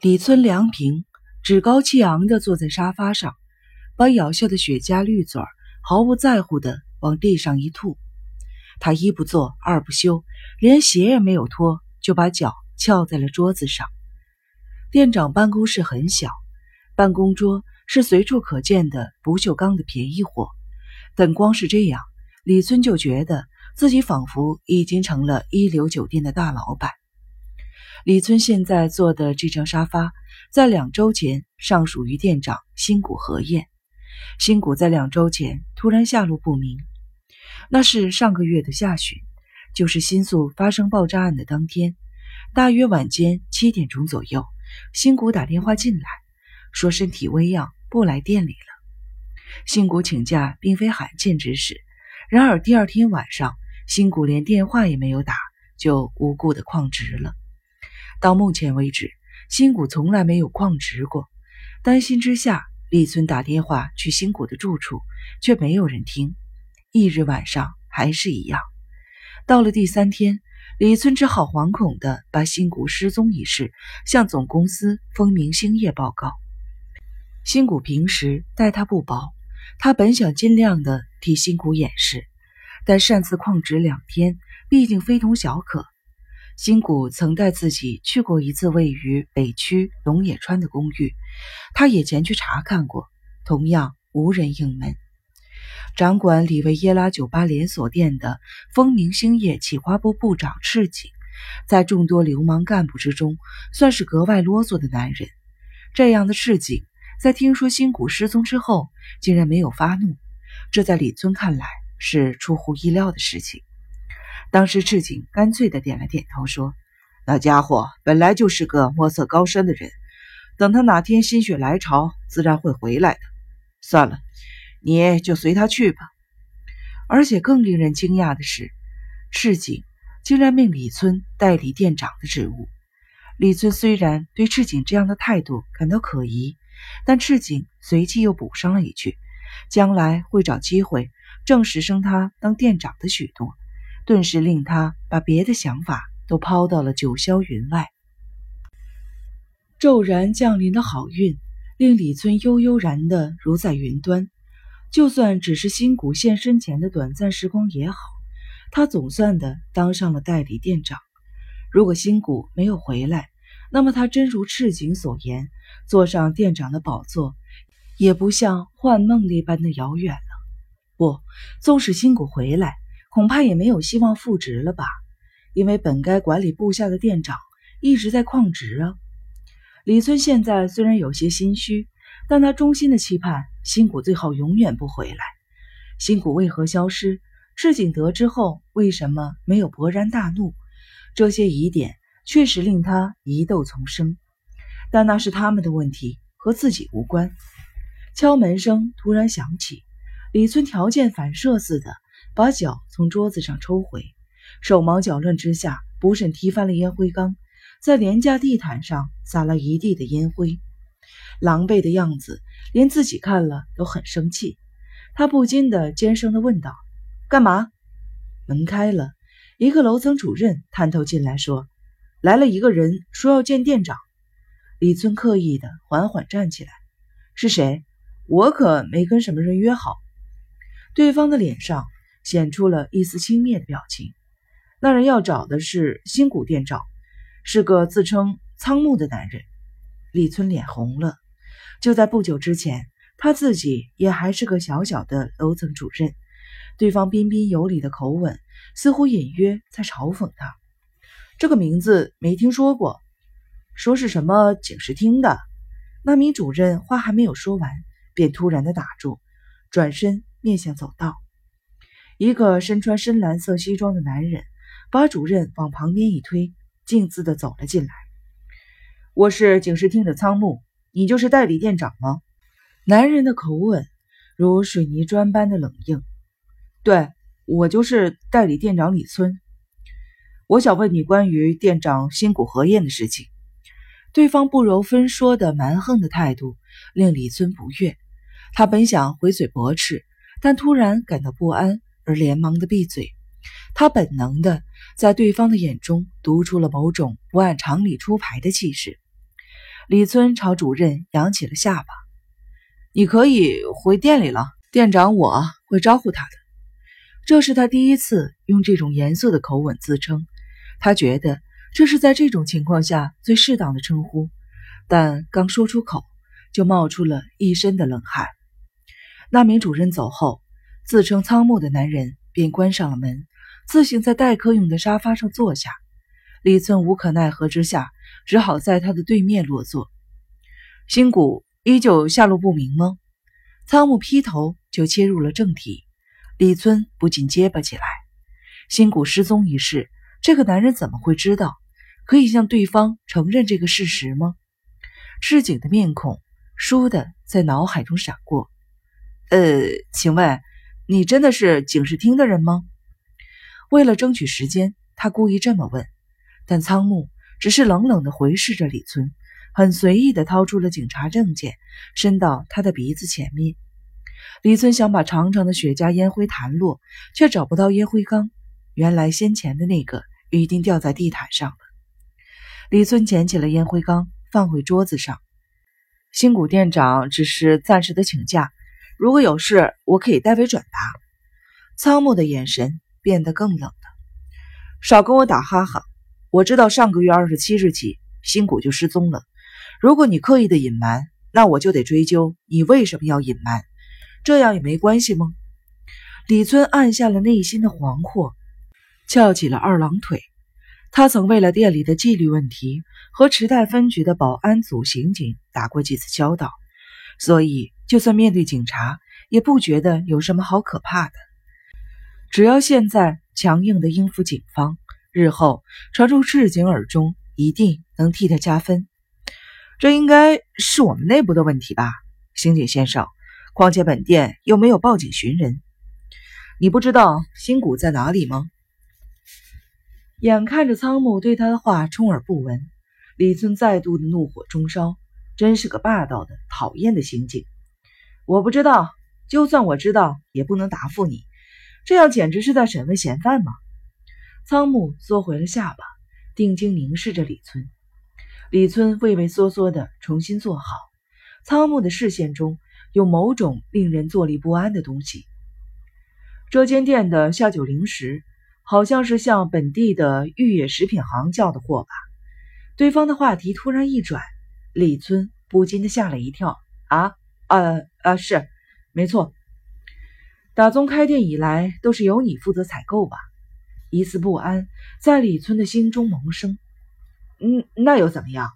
李村梁平趾高气昂地坐在沙发上，把咬下的雪茄绿嘴儿毫不在乎地往地上一吐。他一不做二不休，连鞋也没有脱，就把脚翘在了桌子上。店长办公室很小，办公桌是随处可见的不锈钢的便宜货，但光是这样，李村就觉得自己仿佛已经成了一流酒店的大老板。李村现在坐的这张沙发，在两周前尚属于店长新谷和彦。新谷在两周前突然下落不明，那是上个月的下旬，就是新宿发生爆炸案的当天，大约晚间七点钟左右，新谷打电话进来，说身体微恙，不来店里了。新谷请假并非罕见之事，然而第二天晚上，新谷连电话也没有打，就无故的旷职了。到目前为止，新谷从来没有旷职过。担心之下，李村打电话去新谷的住处，却没有人听。翌日晚上还是一样。到了第三天，李村只好惶恐地把新谷失踪一事向总公司风明星业报告。新谷平时待他不薄，他本想尽量的替新谷掩饰，但擅自旷职两天，毕竟非同小可。新谷曾带自己去过一次位于北区龙野川的公寓，他也前去查看过，同样无人应门。掌管里维耶拉酒吧连锁店的风明星业企划部部长赤井，在众多流氓干部之中，算是格外啰嗦的男人。这样的赤井，在听说新谷失踪之后，竟然没有发怒，这在李村看来是出乎意料的事情。当时赤井干脆的点了点头，说：“那家伙本来就是个墨色高深的人，等他哪天心血来潮，自然会回来的。算了，你就随他去吧。”而且更令人惊讶的是，赤井竟然命李村代理店长的职务。李村虽然对赤井这样的态度感到可疑，但赤井随即又补上了一句：“将来会找机会正式升他当店长的许诺。”顿时令他把别的想法都抛到了九霄云外。骤然降临的好运，令李村悠悠然的如在云端。就算只是新谷现身前的短暂时光也好，他总算的当上了代理店长。如果新谷没有回来，那么他真如赤井所言，坐上店长的宝座，也不像幻梦那般的遥远了。不，纵使新谷回来。恐怕也没有希望复职了吧？因为本该管理部下的店长一直在旷职啊。李村现在虽然有些心虚，但他衷心的期盼新谷最好永远不回来。新谷为何消失？赤井得知后为什么没有勃然大怒？这些疑点确实令他疑窦丛生。但那是他们的问题，和自己无关。敲门声突然响起，李村条件反射似的。把脚从桌子上抽回，手忙脚乱之下，不慎踢翻了烟灰缸，在廉价地毯上撒了一地的烟灰，狼狈的样子，连自己看了都很生气。他不禁的尖声的问道：“干嘛？”门开了，一个楼层主任探头进来说：“来了一个人，说要见店长。”李村刻意的缓缓站起来：“是谁？我可没跟什么人约好。”对方的脸上。显出了一丝轻蔑的表情。那人要找的是新谷店长，是个自称仓木的男人。李村脸红了。就在不久之前，他自己也还是个小小的楼层主任。对方彬彬有礼的口吻，似乎隐约在嘲讽他。这个名字没听说过，说是什么警视厅的。那名主任话还没有说完，便突然的打住，转身面向走道。一个身穿深蓝色西装的男人把主任往旁边一推，径自的走了进来。我是警视厅的仓木，你就是代理店长吗？男人的口吻如水泥砖般的冷硬。对，我就是代理店长李村。我想问你关于店长新谷和彦的事情。对方不容分说的蛮横的态度令李村不悦，他本想回嘴驳斥，但突然感到不安。而连忙的闭嘴，他本能的在对方的眼中读出了某种不按常理出牌的气势。李村朝主任扬起了下巴：“你可以回店里了，店长我会招呼他的。”这是他第一次用这种严肃的口吻自称，他觉得这是在这种情况下最适当的称呼，但刚说出口，就冒出了一身的冷汗。那名主任走后，自称仓木的男人便关上了门，自行在待客用的沙发上坐下。李村无可奈何之下，只好在他的对面落座。新谷依旧下落不明吗？仓木劈头就切入了正题。李村不禁结巴起来。新谷失踪一事，这个男人怎么会知道？可以向对方承认这个事实吗？赤井的面孔倏地在脑海中闪过。呃，请问你真的是警视厅的人吗？为了争取时间，他故意这么问。但仓木只是冷冷地回视着李村，很随意地掏出了警察证件，伸到他的鼻子前面。李村想把长长的雪茄烟灰弹落，却找不到烟灰缸。原来先前的那个已经掉在地毯上了。李村捡起了烟灰缸，放回桌子上。新谷店长只是暂时的请假。如果有事，我可以代为转达。仓木的眼神变得更冷了。少跟我打哈哈！我知道上个月二十七日起，新谷就失踪了。如果你刻意的隐瞒，那我就得追究你为什么要隐瞒。这样也没关系吗？李村按下了内心的惶惑，翘起了二郎腿。他曾为了店里的纪律问题和池袋分局的保安组刑警打过几次交道，所以。就算面对警察，也不觉得有什么好可怕的。只要现在强硬的应付警方，日后传入赤井耳中，一定能替他加分。这应该是我们内部的问题吧，刑警先生。况且本店又没有报警寻人，你不知道新谷在哪里吗？眼看着仓木对他的话充耳不闻，李村再度的怒火中烧，真是个霸道的、讨厌的刑警。我不知道，就算我知道，也不能答复你。这样简直是在审问嫌犯吗？仓木缩回了下巴，定睛凝视着李村。李村畏畏缩缩的重新坐好。仓木的视线中有某种令人坐立不安的东西。这间店的下酒零食，好像是向本地的玉野食品行叫的货吧？对方的话题突然一转，李村不禁的吓了一跳。啊？呃啊，是，没错。打从开店以来，都是由你负责采购吧？一丝不安在李村的心中萌生。嗯，那又怎么样？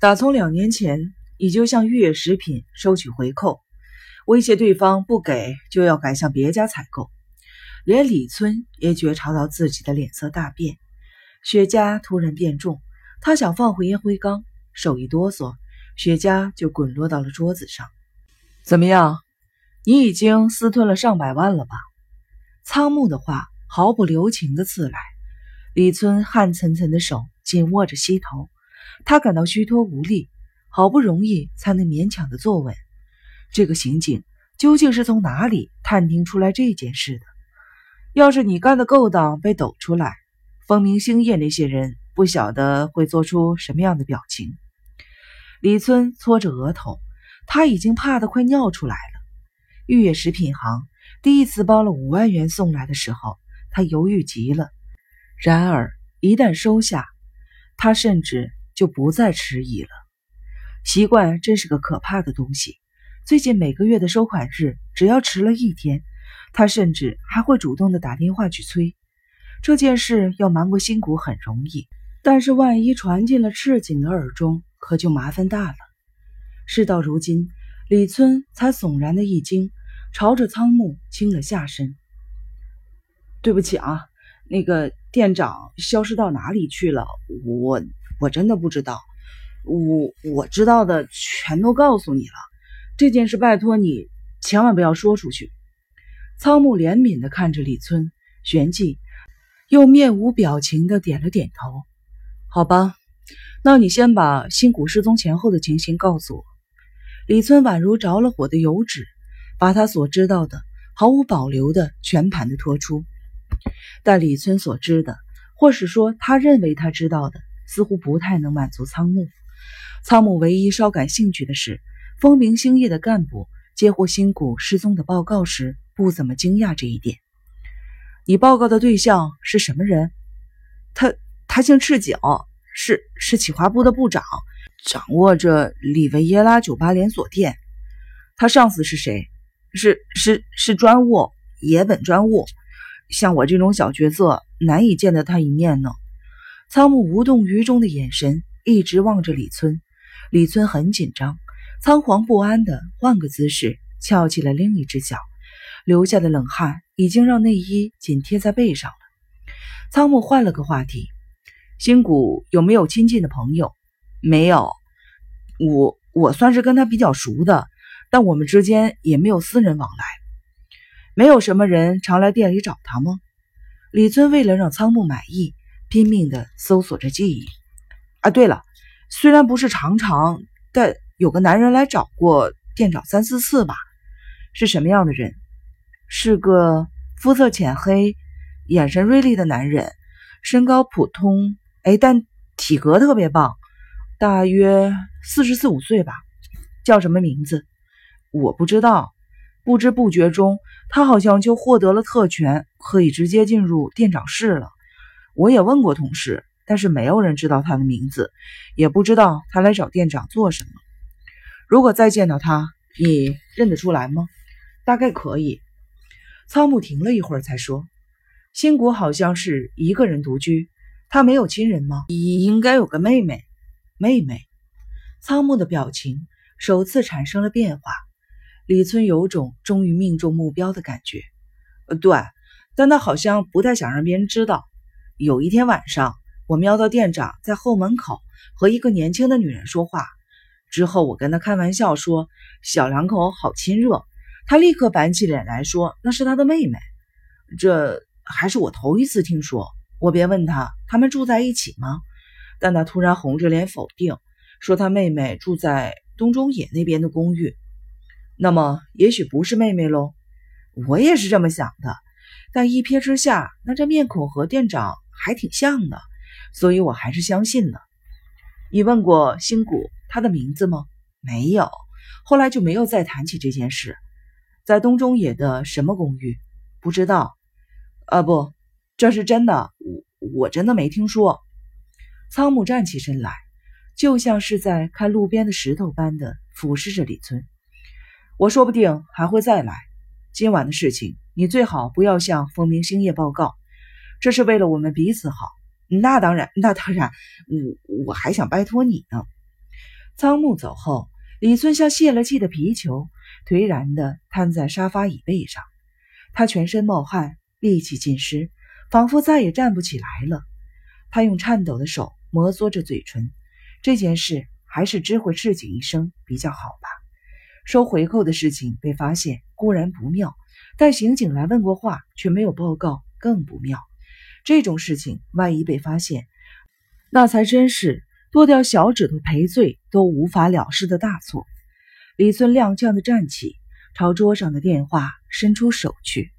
打从两年前，你就向玉野食品收取回扣，威胁对方不给就要改向别家采购。连李村也觉察到自己的脸色大变，雪茄突然变重，他想放回烟灰缸，手一哆嗦，雪茄就滚落到了桌子上。怎么样？你已经私吞了上百万了吧？仓木的话毫不留情的刺来，李村汗涔涔的手紧握着膝头，他感到虚脱无力，好不容易才能勉强的坐稳。这个刑警究竟是从哪里探听出来这件事的？要是你干的勾当被抖出来，风明星业那些人不晓得会做出什么样的表情。李村搓着额头。他已经怕得快尿出来了。玉野食品行第一次包了五万元送来的时候，他犹豫极了。然而一旦收下，他甚至就不再迟疑了。习惯真是个可怕的东西。最近每个月的收款日，只要迟了一天，他甚至还会主动的打电话去催。这件事要瞒过辛谷很容易，但是万一传进了赤井的耳中，可就麻烦大了。事到如今，李村才悚然的一惊，朝着仓木倾了下身。对不起啊，那个店长消失到哪里去了？我我真的不知道。我我知道的全都告诉你了。这件事拜托你千万不要说出去。仓木怜悯的看着李村，旋即又面无表情的点了点头。好吧，那你先把新谷失踪前后的情形告诉我。李村宛如着了火的油脂，把他所知道的毫无保留的全盘的托出。但李村所知的，或是说他认为他知道的，似乎不太能满足仓木。仓木唯一稍感兴趣的是，风明星业的干部接获新谷失踪的报告时，不怎么惊讶这一点。你报告的对象是什么人？他他姓赤井，是是企划部的部长，掌握着里维耶拉酒吧连锁店。他上司是谁？是是是专务，野本专务。像我这种小角色，难以见得他一面呢。仓木无动于衷的眼神一直望着李村，李村很紧张，仓皇不安的换个姿势，翘起了另一只脚，流下的冷汗已经让内衣紧贴在背上了。仓木换了个话题：“新谷有没有亲近的朋友？”“没有，我我算是跟他比较熟的。”但我们之间也没有私人往来，没有什么人常来店里找他吗？李尊为了让仓木满意，拼命地搜索着记忆。啊，对了，虽然不是常常，但有个男人来找过店长三四次吧？是什么样的人？是个肤色浅黑、眼神锐利的男人，身高普通，哎，但体格特别棒，大约四十四五岁吧。叫什么名字？我不知道，不知不觉中，他好像就获得了特权，可以直接进入店长室了。我也问过同事，但是没有人知道他的名字，也不知道他来找店长做什么。如果再见到他，你认得出来吗？大概可以。仓木停了一会儿，才说：“新谷好像是一个人独居，他没有亲人吗？应该有个妹妹。妹妹。”仓木的表情首次产生了变化。李村有种终于命中目标的感觉，呃，对，但他好像不太想让别人知道。有一天晚上，我瞄到店长在后门口和一个年轻的女人说话，之后我跟他开玩笑说小两口好亲热，他立刻板起脸来说那是他的妹妹。这还是我头一次听说。我便问他他们住在一起吗？但他突然红着脸否定，说他妹妹住在东中野那边的公寓。那么，也许不是妹妹喽。我也是这么想的，但一瞥之下，那这面孔和店长还挺像的，所以我还是相信了。你问过新谷他的名字吗？没有，后来就没有再谈起这件事。在东中野的什么公寓？不知道。啊，不，这是真的，我我真的没听说。仓木站起身来，就像是在看路边的石头般的俯视着李村。我说不定还会再来。今晚的事情，你最好不要向风明星业报告，这是为了我们彼此好。那当然，那当然，我我还想拜托你呢。仓木走后，李村像泄了气的皮球，颓然地瘫在沙发椅背上。他全身冒汗，力气尽失，仿佛再也站不起来了。他用颤抖的手摩挲着嘴唇。这件事还是知会市井一声比较好吧。收回扣的事情被发现固然不妙，但刑警来问过话却没有报告更不妙。这种事情万一被发现，那才真是剁掉小指头赔罪都无法了事的大错。李村踉跄地站起，朝桌上的电话伸出手去。